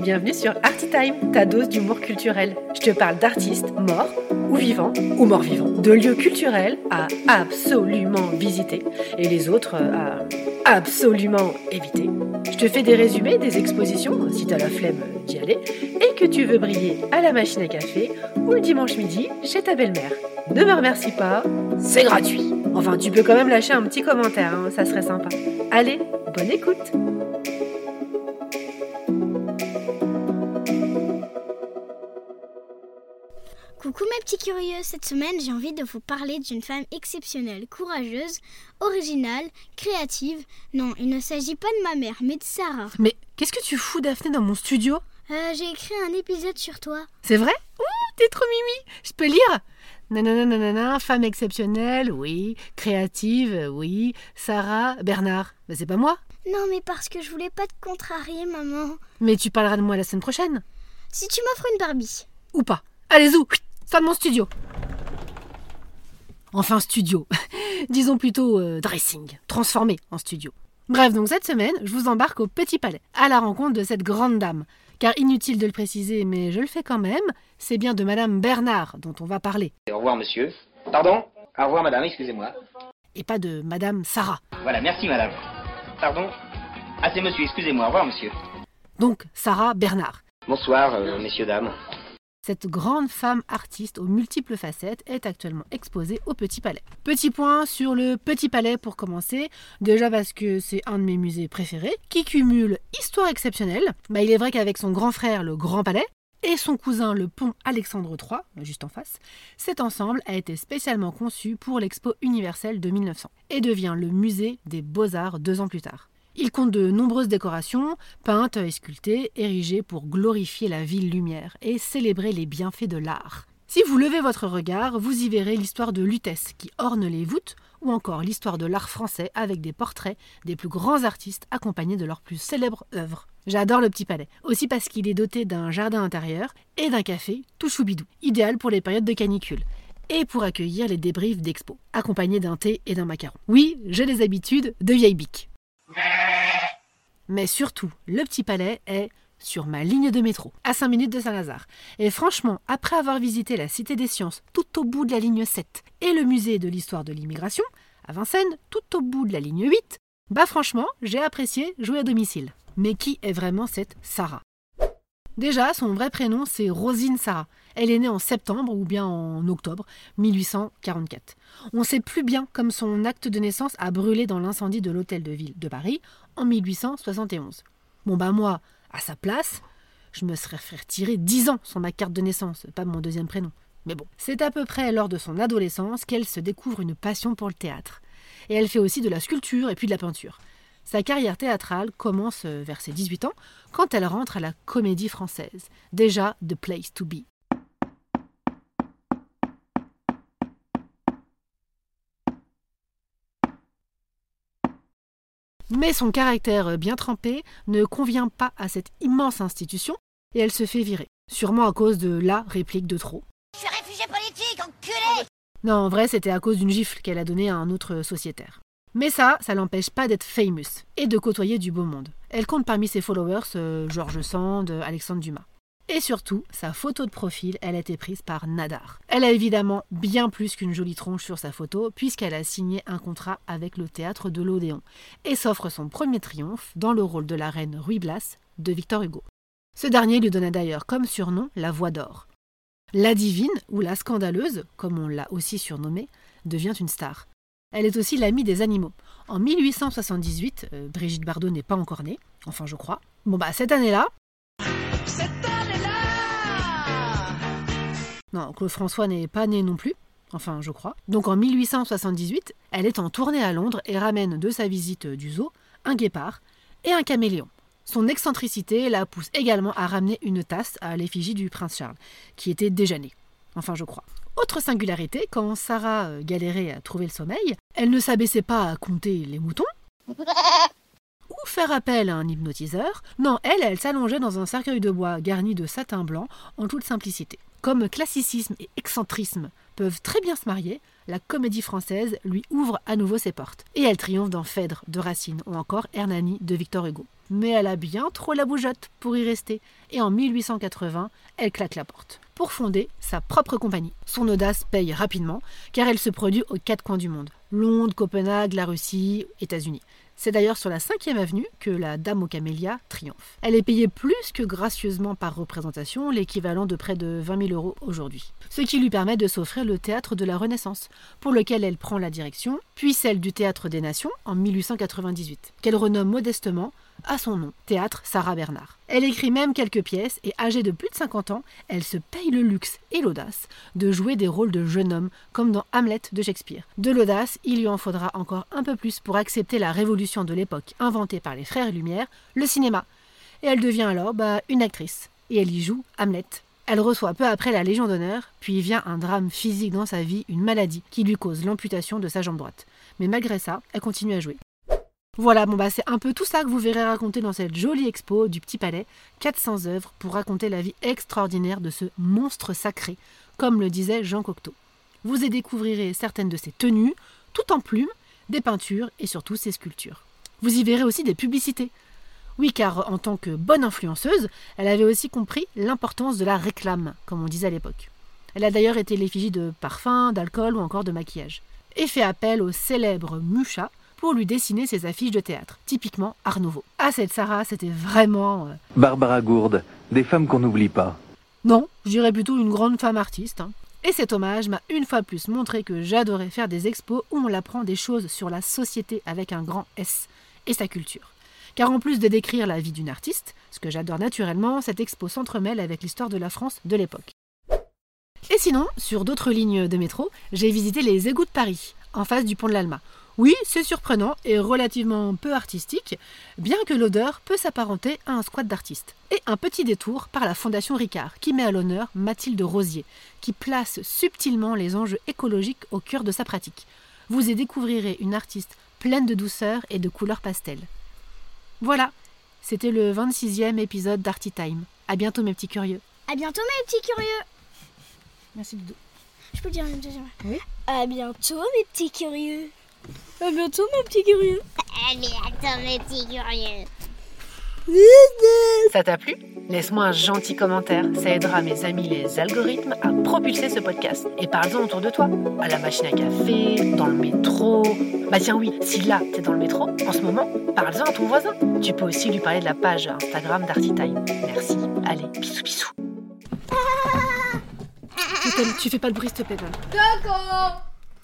Bienvenue sur Artitime, ta dose d'humour culturel. Je te parle d'artistes morts ou vivants ou morts vivants, de lieux culturels à absolument visiter et les autres à absolument éviter. Je te fais des résumés des expositions si t'as la flemme d'y aller et que tu veux briller à la machine à café ou le dimanche midi chez ta belle-mère. Ne me remercie pas, c'est gratuit. Enfin, tu peux quand même lâcher un petit commentaire, hein, ça serait sympa. Allez, bonne écoute Coucou mes petits curieux, cette semaine j'ai envie de vous parler d'une femme exceptionnelle, courageuse, originale, créative. Non, il ne s'agit pas de ma mère, mais de Sarah. Mais qu'est-ce que tu fous Daphné dans mon studio? Euh, j'ai écrit un épisode sur toi. C'est vrai? Ouh, t'es trop mimi Je peux lire? Nanana, femme exceptionnelle, oui. Créative, oui. Sarah, Bernard. Bah, c'est pas moi. Non, mais parce que je voulais pas te contrarier, maman. Mais tu parleras de moi la semaine prochaine. Si tu m'offres une Barbie. Ou pas. Allez, Sors de mon studio Enfin, studio. Disons plutôt euh, dressing. Transformé en studio. Bref, donc cette semaine, je vous embarque au Petit Palais, à la rencontre de cette grande dame. Car inutile de le préciser, mais je le fais quand même, c'est bien de Madame Bernard dont on va parler, Au revoir, monsieur. Pardon? Au revoir, madame, excusez-moi. et pas de Madame Sarah. Voilà, merci, madame. Pardon? Ah, c'est monsieur, excusez-moi. Au revoir, monsieur. Donc Sarah Bernard. Bonsoir, euh, messieurs, dames. Cette grande femme artiste aux multiples facettes est actuellement exposée au Petit Palais. Petit point sur le Petit Palais pour commencer, déjà parce que c'est un de mes musées préférés, qui cumule histoire exceptionnelle. Bah, il est vrai qu'avec son grand frère, le Grand Palais, et son cousin, le pont Alexandre III, juste en face, cet ensemble a été spécialement conçu pour l'Expo universelle de 1900 et devient le musée des beaux-arts deux ans plus tard. Il compte de nombreuses décorations, peintes et sculptées, érigées pour glorifier la ville lumière et célébrer les bienfaits de l'art. Si vous levez votre regard, vous y verrez l'histoire de Lutèce qui orne les voûtes, ou encore l'histoire de l'art français avec des portraits des plus grands artistes accompagnés de leurs plus célèbres œuvres. J'adore le Petit Palais, aussi parce qu'il est doté d'un jardin intérieur et d'un café tout choubidou, idéal pour les périodes de canicule et pour accueillir les débriefs d'expo, accompagnés d'un thé et d'un macaron. Oui, j'ai les habitudes de vieille bique. Mais surtout, le Petit Palais est sur ma ligne de métro, à 5 minutes de Saint-Lazare. Et franchement, après avoir visité la Cité des Sciences tout au bout de la ligne 7 et le musée de l'histoire de l'immigration, à Vincennes, tout au bout de la ligne 8, bah franchement, j'ai apprécié jouer à domicile. Mais qui est vraiment cette Sarah? Déjà, son vrai prénom, c'est Rosine Sarah. Elle est née en septembre ou bien en octobre 1844. On sait plus bien comme son acte de naissance a brûlé dans l'incendie de l'hôtel de ville de Paris en 1871. Bon bah moi, à sa place, je me serais fait retirer 10 ans sur ma carte de naissance, pas mon deuxième prénom. Mais bon, c'est à peu près lors de son adolescence qu'elle se découvre une passion pour le théâtre. Et elle fait aussi de la sculpture et puis de la peinture. Sa carrière théâtrale commence euh, vers ses 18 ans quand elle rentre à la comédie française, déjà The Place to Be. Mais son caractère bien trempé ne convient pas à cette immense institution et elle se fait virer, sûrement à cause de la réplique de trop. Je suis réfugié politique, enculé Non, en vrai, c'était à cause d'une gifle qu'elle a donnée à un autre sociétaire. Mais ça, ça l'empêche pas d'être famous et de côtoyer du beau monde. Elle compte parmi ses followers euh, Georges Sand, Alexandre Dumas. Et surtout, sa photo de profil, elle a été prise par Nadar. Elle a évidemment bien plus qu'une jolie tronche sur sa photo, puisqu'elle a signé un contrat avec le théâtre de l'Odéon et s'offre son premier triomphe dans le rôle de la reine Ruy Blas de Victor Hugo. Ce dernier lui donna d'ailleurs comme surnom la Voix d'Or. La divine, ou la scandaleuse, comme on l'a aussi surnommée, devient une star. Elle est aussi l'amie des animaux. En 1878, euh, Brigitte Bardot n'est pas encore née, enfin je crois. Bon bah cette année-là, Non, Claude François n'est pas né non plus, enfin je crois. Donc en 1878, elle est en tournée à Londres et ramène de sa visite du zoo un guépard et un caméléon. Son excentricité la pousse également à ramener une tasse à l'effigie du prince Charles, qui était déjà né. Enfin je crois. Autre singularité, quand Sarah euh, galérait à trouver le sommeil, elle ne s'abaissait pas à compter les moutons, ou faire appel à un hypnotiseur. Non, elle, elle s'allongeait dans un cercueil de bois garni de satin blanc en toute simplicité. Comme classicisme et excentrisme peuvent très bien se marier, la comédie française lui ouvre à nouveau ses portes. Et elle triomphe dans Phèdre de Racine ou encore Hernani de Victor Hugo. Mais elle a bien trop la bougeotte pour y rester. Et en 1880, elle claque la porte pour fonder sa propre compagnie. Son audace paye rapidement car elle se produit aux quatre coins du monde. Londres, Copenhague, la Russie, États-Unis. C'est d'ailleurs sur la 5e avenue que la Dame aux camélias triomphe. Elle est payée plus que gracieusement par représentation, l'équivalent de près de 20 000 euros aujourd'hui. Ce qui lui permet de s'offrir le théâtre de la Renaissance, pour lequel elle prend la direction, puis celle du théâtre des Nations en 1898, qu'elle renomme modestement à son nom, Théâtre Sarah Bernard. Elle écrit même quelques pièces et âgée de plus de 50 ans, elle se paye le luxe et l'audace de jouer des rôles de jeune homme comme dans Hamlet de Shakespeare. De l'audace, il lui en faudra encore un peu plus pour accepter la révolution de l'époque inventée par les frères Lumière, le cinéma. Et elle devient alors bah, une actrice. Et elle y joue Hamlet. Elle reçoit peu après la Légion d'honneur, puis vient un drame physique dans sa vie, une maladie qui lui cause l'amputation de sa jambe droite. Mais malgré ça, elle continue à jouer. Voilà, bah c'est un peu tout ça que vous verrez raconter dans cette jolie expo du Petit Palais, 400 œuvres pour raconter la vie extraordinaire de ce monstre sacré, comme le disait Jean Cocteau. Vous y découvrirez certaines de ses tenues, tout en plumes, des peintures et surtout ses sculptures. Vous y verrez aussi des publicités. Oui, car en tant que bonne influenceuse, elle avait aussi compris l'importance de la réclame, comme on disait à l'époque. Elle a d'ailleurs été l'effigie de parfums, d'alcool ou encore de maquillage. Et fait appel au célèbre Mucha, pour lui dessiner ses affiches de théâtre, typiquement Art Nouveau. Ah, cette Sarah, c'était vraiment... Euh, Barbara Gourde, des femmes qu'on n'oublie pas. Non, je dirais plutôt une grande femme artiste. Hein. Et cet hommage m'a une fois plus montré que j'adorais faire des expos où on apprend des choses sur la société avec un grand S et sa culture. Car en plus de décrire la vie d'une artiste, ce que j'adore naturellement, cette expo s'entremêle avec l'histoire de la France de l'époque. Et sinon, sur d'autres lignes de métro, j'ai visité les égouts de Paris, en face du pont de l'Alma, oui, c'est surprenant et relativement peu artistique, bien que l'odeur peut s'apparenter à un squat d'artiste. Et un petit détour par la Fondation Ricard, qui met à l'honneur Mathilde Rosier, qui place subtilement les enjeux écologiques au cœur de sa pratique. Vous y découvrirez une artiste pleine de douceur et de couleurs pastel. Voilà, c'était le 26e épisode d'Arty Time. À bientôt mes petits curieux. À bientôt mes petits curieux. Merci Doudou. Je peux dire une deuxième Oui. À bientôt mes petits curieux. À bientôt, mes petits curieux. À bientôt, mes petits curieux. Ça t'a plu? Laisse-moi un gentil commentaire, ça aidera mes amis les algorithmes à propulser ce podcast. Et parle-en autour de toi, à la machine à café, dans le métro. Bah tiens oui, si là t'es dans le métro, en ce moment, parle-en à ton voisin. Tu peux aussi lui parler de la page Instagram d'Artitime. Merci. Allez, bisous bisous. tu fais pas de bruit s'il te plaît. D'accord